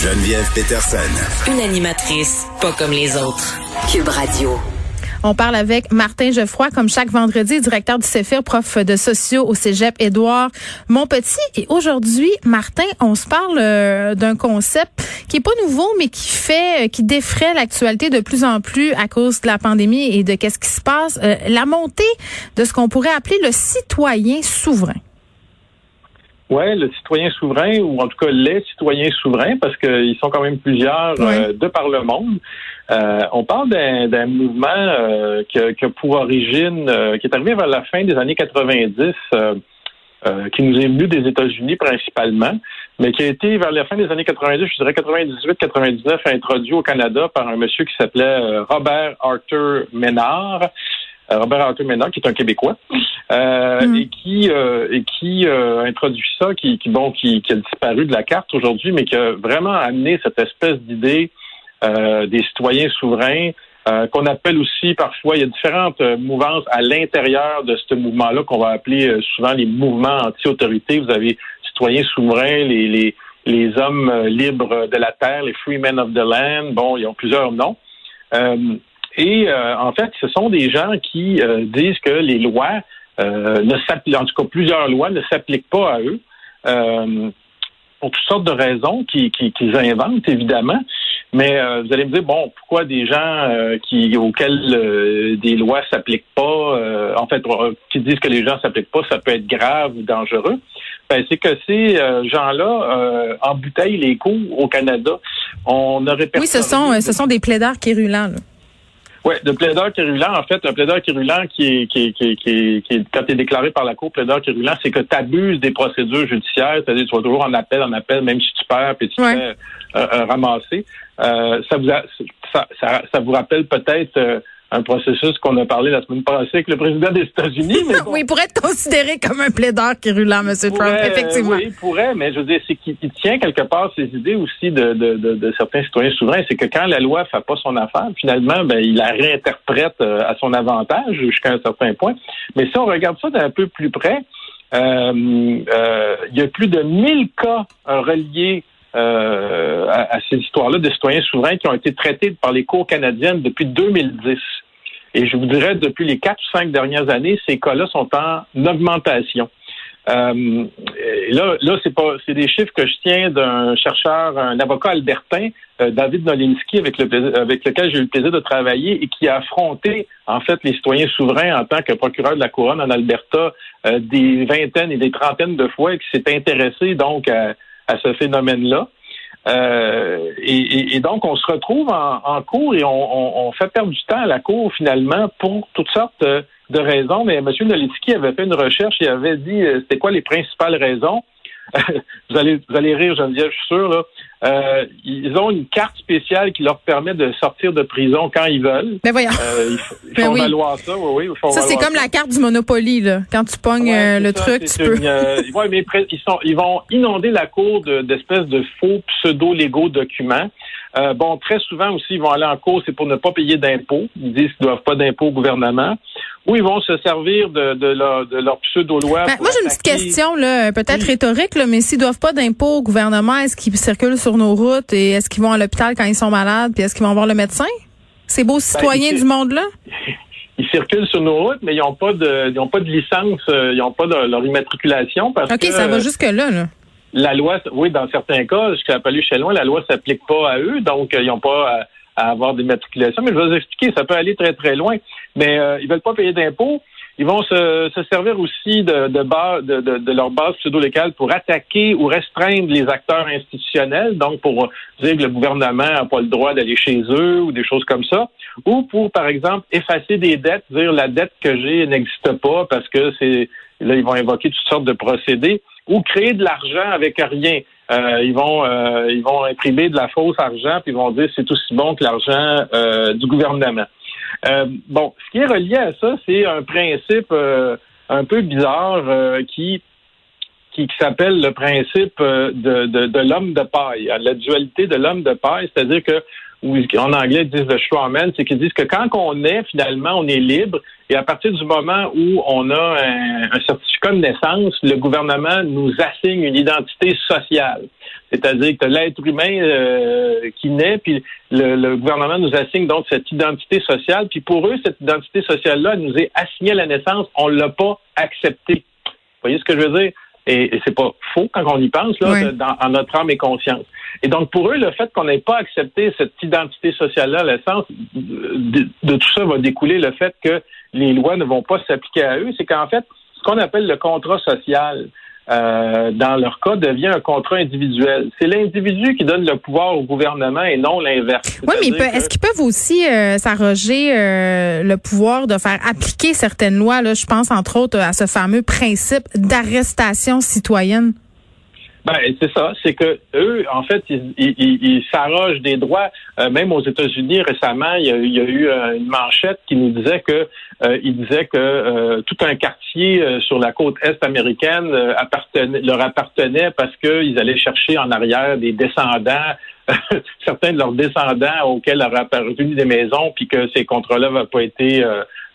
Geneviève Peterson. Une animatrice pas comme les autres. Cube Radio. On parle avec Martin Geoffroy, comme chaque vendredi, directeur du CEFIR, prof de sociaux au Cégep Édouard Montpetit. Et aujourd'hui, Martin, on se parle euh, d'un concept qui est pas nouveau, mais qui fait, euh, qui défraie l'actualité de plus en plus à cause de la pandémie et de qu'est-ce qui se passe. Euh, la montée de ce qu'on pourrait appeler le citoyen souverain. Oui, le citoyen souverain, ou en tout cas les citoyens souverains, parce qu'ils sont quand même plusieurs euh, de par le monde. Euh, on parle d'un mouvement euh, qui, a, pour origine, qui est arrivé vers la fin des années 90, qui nous est venu des États-Unis principalement, mais qui a été vers la fin des années 90, je dirais 98-99, introduit au Canada par un monsieur qui s'appelait Robert Arthur Ménard. Robert Arthur Ménard, qui est un Québécois, euh, mm. et qui euh, et qui euh, introduit ça, qui, qui bon, qui, qui, a disparu de la carte aujourd'hui, mais qui a vraiment amené cette espèce d'idée des citoyens souverains. qu'on appelle aussi parfois, il y a différentes mouvances à l'intérieur de ce mouvement-là qu'on va appeler souvent les mouvements anti-autorité. Vous avez citoyens souverains, les, les, les hommes libres de la terre, les free men of the land. Bon, ils ont plusieurs noms. Et en fait, ce sont des gens qui disent que les lois euh, ne s'appliquent, en tout cas plusieurs lois ne s'appliquent pas à eux. Euh, pour toutes sortes de raisons qu'ils inventent, évidemment. Mais euh, vous allez me dire, bon, pourquoi des gens qui auxquels des lois s'appliquent pas, en fait, qui disent que les gens s'appliquent pas, ça peut être grave ou dangereux? Ben, c'est que ces gens-là embouteillent les cours au Canada. On aurait Oui, ce sont, ce sont des plaideurs quérulents. Là. Oui, de plaideur quérulant, en fait, un plaideur quérulant qui est, qui qui qui qui quand tu es déclaré par la Cour plaideur quérulant, c'est que tu abuses des procédures judiciaires, c'est-à-dire tu vas toujours en appel, en appel, même si tu perds, puis tu te fais euh, euh, ramasser. Euh, ça, vous ça, ça, ça, vous rappelle peut-être un processus qu'on a parlé la semaine passée avec le président des États-Unis. Mais oui, il pourrait être considéré comme un plaideur quérulant, M. Trump, effectivement. oui, il pourrait, mais je veux dire, c'est qu'il tient quelque part ses idées aussi de, de, de, de certains citoyens souverains. C'est que quand la loi fait pas son affaire, finalement, ben, il la réinterprète euh, à son avantage jusqu'à un certain point. Mais si on regarde ça d'un peu plus près, euh, euh, il y a plus de 1000 cas reliés euh, à, à, ces histoires-là de citoyens souverains qui ont été traités par les cours canadiennes depuis 2010. Et je vous dirais, depuis les quatre ou cinq dernières années, ces cas-là sont en augmentation. Euh, là, là, c'est pas, c'est des chiffres que je tiens d'un chercheur, un avocat albertain, euh, David Nolinski, avec, le, avec lequel j'ai eu le plaisir de travailler et qui a affronté, en fait, les citoyens souverains en tant que procureur de la couronne en Alberta euh, des vingtaines et des trentaines de fois et qui s'est intéressé donc à, à ce phénomène-là. Euh, et, donc, on se retrouve en, cours et on, fait perdre du temps à la cour finalement pour toutes sortes de raisons. Mais M. Nolitsky avait fait une recherche et avait dit euh, c'était quoi les principales raisons? Vous allez vous allez rire, Geneviève, je suis sûr. Là. Euh, ils ont une carte spéciale qui leur permet de sortir de prison quand ils veulent. Mais voyons. Euh, ils, ben font valoir ça, oui, oui. ça, c'est comme la carte du Monopoly, là. Quand tu pognes euh, le truc, tu peux. Euh, mais ils, sont, ils vont inonder la cour d'espèces de, faux pseudo-légaux documents. Euh, bon, très souvent aussi, ils vont aller en cours, c'est pour ne pas payer d'impôts. Ils disent qu'ils ne doivent pas d'impôts au gouvernement. Ou ils vont se servir de, de leur, de leur pseudo-loi. Ben, moi, j'ai une petite question, là, peut-être rhétorique, là, mais s'ils doivent pas d'impôts au gouvernement, est-ce qu'ils circulent sur nos routes et est-ce qu'ils vont à l'hôpital quand ils sont malades puis est-ce qu'ils vont voir le médecin? Ces beaux ben, citoyens du monde-là? Ils circulent sur nos routes, mais ils n'ont pas de, ils ont pas de licence, euh, ils n'ont pas de leur immatriculation parce OK, ça va jusque-là, là. La loi, oui, dans certains cas, suis pas chez loin, la loi s'applique pas à eux, donc euh, ils n'ont pas à, avoir d'immatriculation. Mais je vais vous expliquer, ça peut aller très, très loin. Mais euh, ils veulent pas payer d'impôts. Ils vont se, servir aussi de, de, de, de, leur base pseudo-locale pour attaquer ou restreindre les acteurs institutionnels, donc pour dire que le gouvernement n'a pas le droit d'aller chez eux ou des choses comme ça, ou pour, par exemple, effacer des dettes, dire la dette que j'ai n'existe pas parce que c'est là, ils vont invoquer toutes sortes de procédés, ou créer de l'argent avec rien. Euh, ils vont euh, ils vont imprimer de la fausse argent puis ils vont dire c'est aussi bon que l'argent euh, du gouvernement. Bon, ce qui est relié à ça, c'est un principe un peu bizarre qui qui, s'appelle le principe de, de l'homme de paille, la dualité de l'homme de paille, c'est-à-dire que ou en anglais ils disent le Schwammen, c'est qu'ils disent que quand on est finalement on est libre et à partir du moment où on a un, certificat de naissance, le gouvernement nous assigne une identité sociale. C'est-à-dire que l'être humain euh, qui naît, puis le, gouvernement nous assigne donc cette identité sociale, puis pour eux, cette identité sociale-là nous est assignée à la naissance, on l'a pas acceptée. Vous voyez ce que je veux dire? Et, c'est pas faux quand on y pense, là, dans, en notre âme et conscience. Et donc, pour eux, le fait qu'on n'ait pas accepté cette identité sociale-là, l'essence de, de, tout ça va découler le fait que les lois ne vont pas s'appliquer à eux. C'est qu'en fait, ce qu'on appelle le contrat social, euh, dans leur cas, devient un contrat individuel. C'est l'individu qui donne le pouvoir au gouvernement et non l'inverse. Oui, mais est-ce qu'ils peuvent aussi euh, s'arroger euh, le pouvoir de faire appliquer certaines lois? Là, je pense entre autres à ce fameux principe d'arrestation citoyenne? Ben, c'est ça, c'est que eux, en fait, ils, s'arrogent des droits. Euh, même aux États-Unis récemment, il y, a, eu euh, une manchette qui nous disait que euh, il que tout un quartier sur la côte est américaine appartenait, leur appartenait parce qu'ils allaient chercher en arrière des descendants, certains de leurs descendants auxquels auraient apparu des maisons, puis que ces contrats-là n'avaient pas été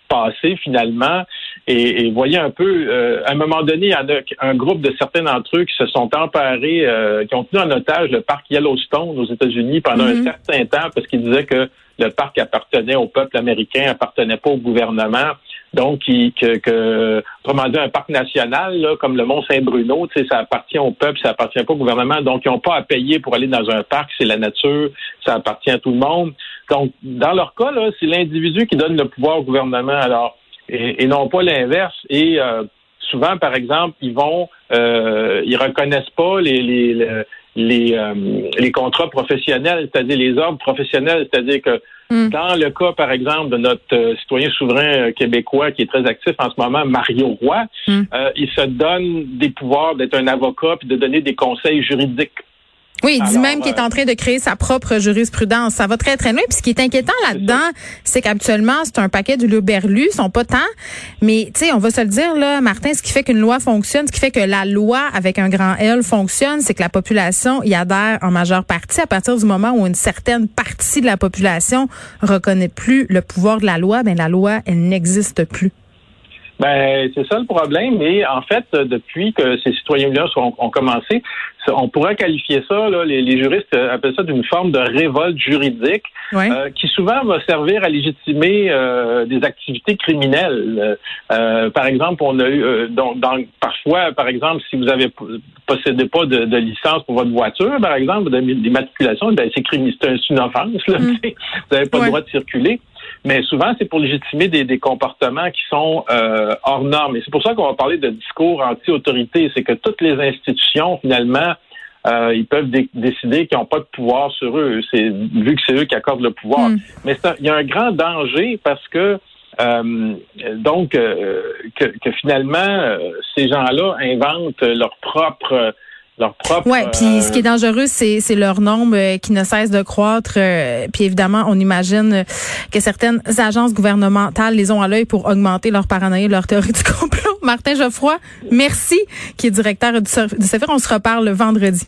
passé finalement. Et, voyez un peu, euh, à un moment donné, il y a un groupe de certains d'entre eux qui se sont emparés, euh, qui ont tenu en otage le parc Yellowstone aux États-Unis pendant un mhm. certain temps parce qu'ils disaient que le parc appartenait au peuple américain, appartenait pas au gouvernement. Donc, que, que, autrement dit, un parc national, comme le Mont Saint-Bruno, ça appartient au peuple, ça appartient pas au gouvernement. Donc, ils n'ont pas à payer pour aller dans un parc, c'est la nature, ça appartient à tout le monde. Donc, dans leur cas, là, c'est l'individu qui donne le pouvoir au gouvernement, alors, et, non pas l'inverse. Et euh, souvent, par exemple, ils vont, euh, ils reconnaissent pas les, les, les, euh, les contrats professionnels, c'est-à-dire les ordres professionnels, c'est-à-dire que hmm. dans le cas, par exemple, de notre euh, citoyen souverain québécois qui est très actif en ce moment, Mario Roy, hmm. il se donne des pouvoirs d'être un avocat puis de donner des conseils juridiques oui, il dit même qu'il est en train de créer sa propre jurisprudence. Ça va très, très loin. Puis ce qui est inquiétant là-dedans, c'est qu'habituellement, c'est un paquet de berlu, ils sont pas tant. Mais, tu sais, on va se le dire, là, Martin, ce qui fait qu'une loi fonctionne, ce qui fait que la loi, avec un grand L, fonctionne, c'est que la population y adhère en majeure partie à partir du moment où une certaine partie de la population reconnaît plus le pouvoir de la loi, ben la loi, elle n'existe plus. Ben, c'est ça le problème. Et en fait, depuis que ces citoyens-là ont, commencé, on pourrait qualifier ça, là, les, juristes appellent ça d'une forme de révolte juridique euh, qui souvent va servir à légitimer euh, des activités criminelles. Euh, par exemple, on a eu donc, parfois, par exemple, si vous avez possédez pas de, licence pour votre voiture, par exemple, d'immatriculation, ben c'est une offense. Là, mm. Vous n'avez pas le droit de circuler. Mais souvent, c'est pour légitimer des, des, comportements qui sont euh, hors normes. Et c'est pour ça qu'on va parler de discours anti-autorité. C'est que toutes les institutions, finalement, euh, ils peuvent décider qu'ils n'ont pas de pouvoir sur eux. C'est vu que c'est eux qui accordent le pouvoir. Hmm. Mais il y a un grand danger parce que euh, donc euh, que, que, finalement euh, ces gens-là inventent leur propre leur propre. Ouais, puis ce qui est dangereux, c'est c'est leur nombre euh, qui ne cesse de croître. Euh, puis évidemment, on imagine que certaines agences gouvernementales les ont à l'œil pour augmenter leur paranoïa, leur théorie du complot. Martin Geoffroy, merci, qui est directeur du, du On se reparle vendredi.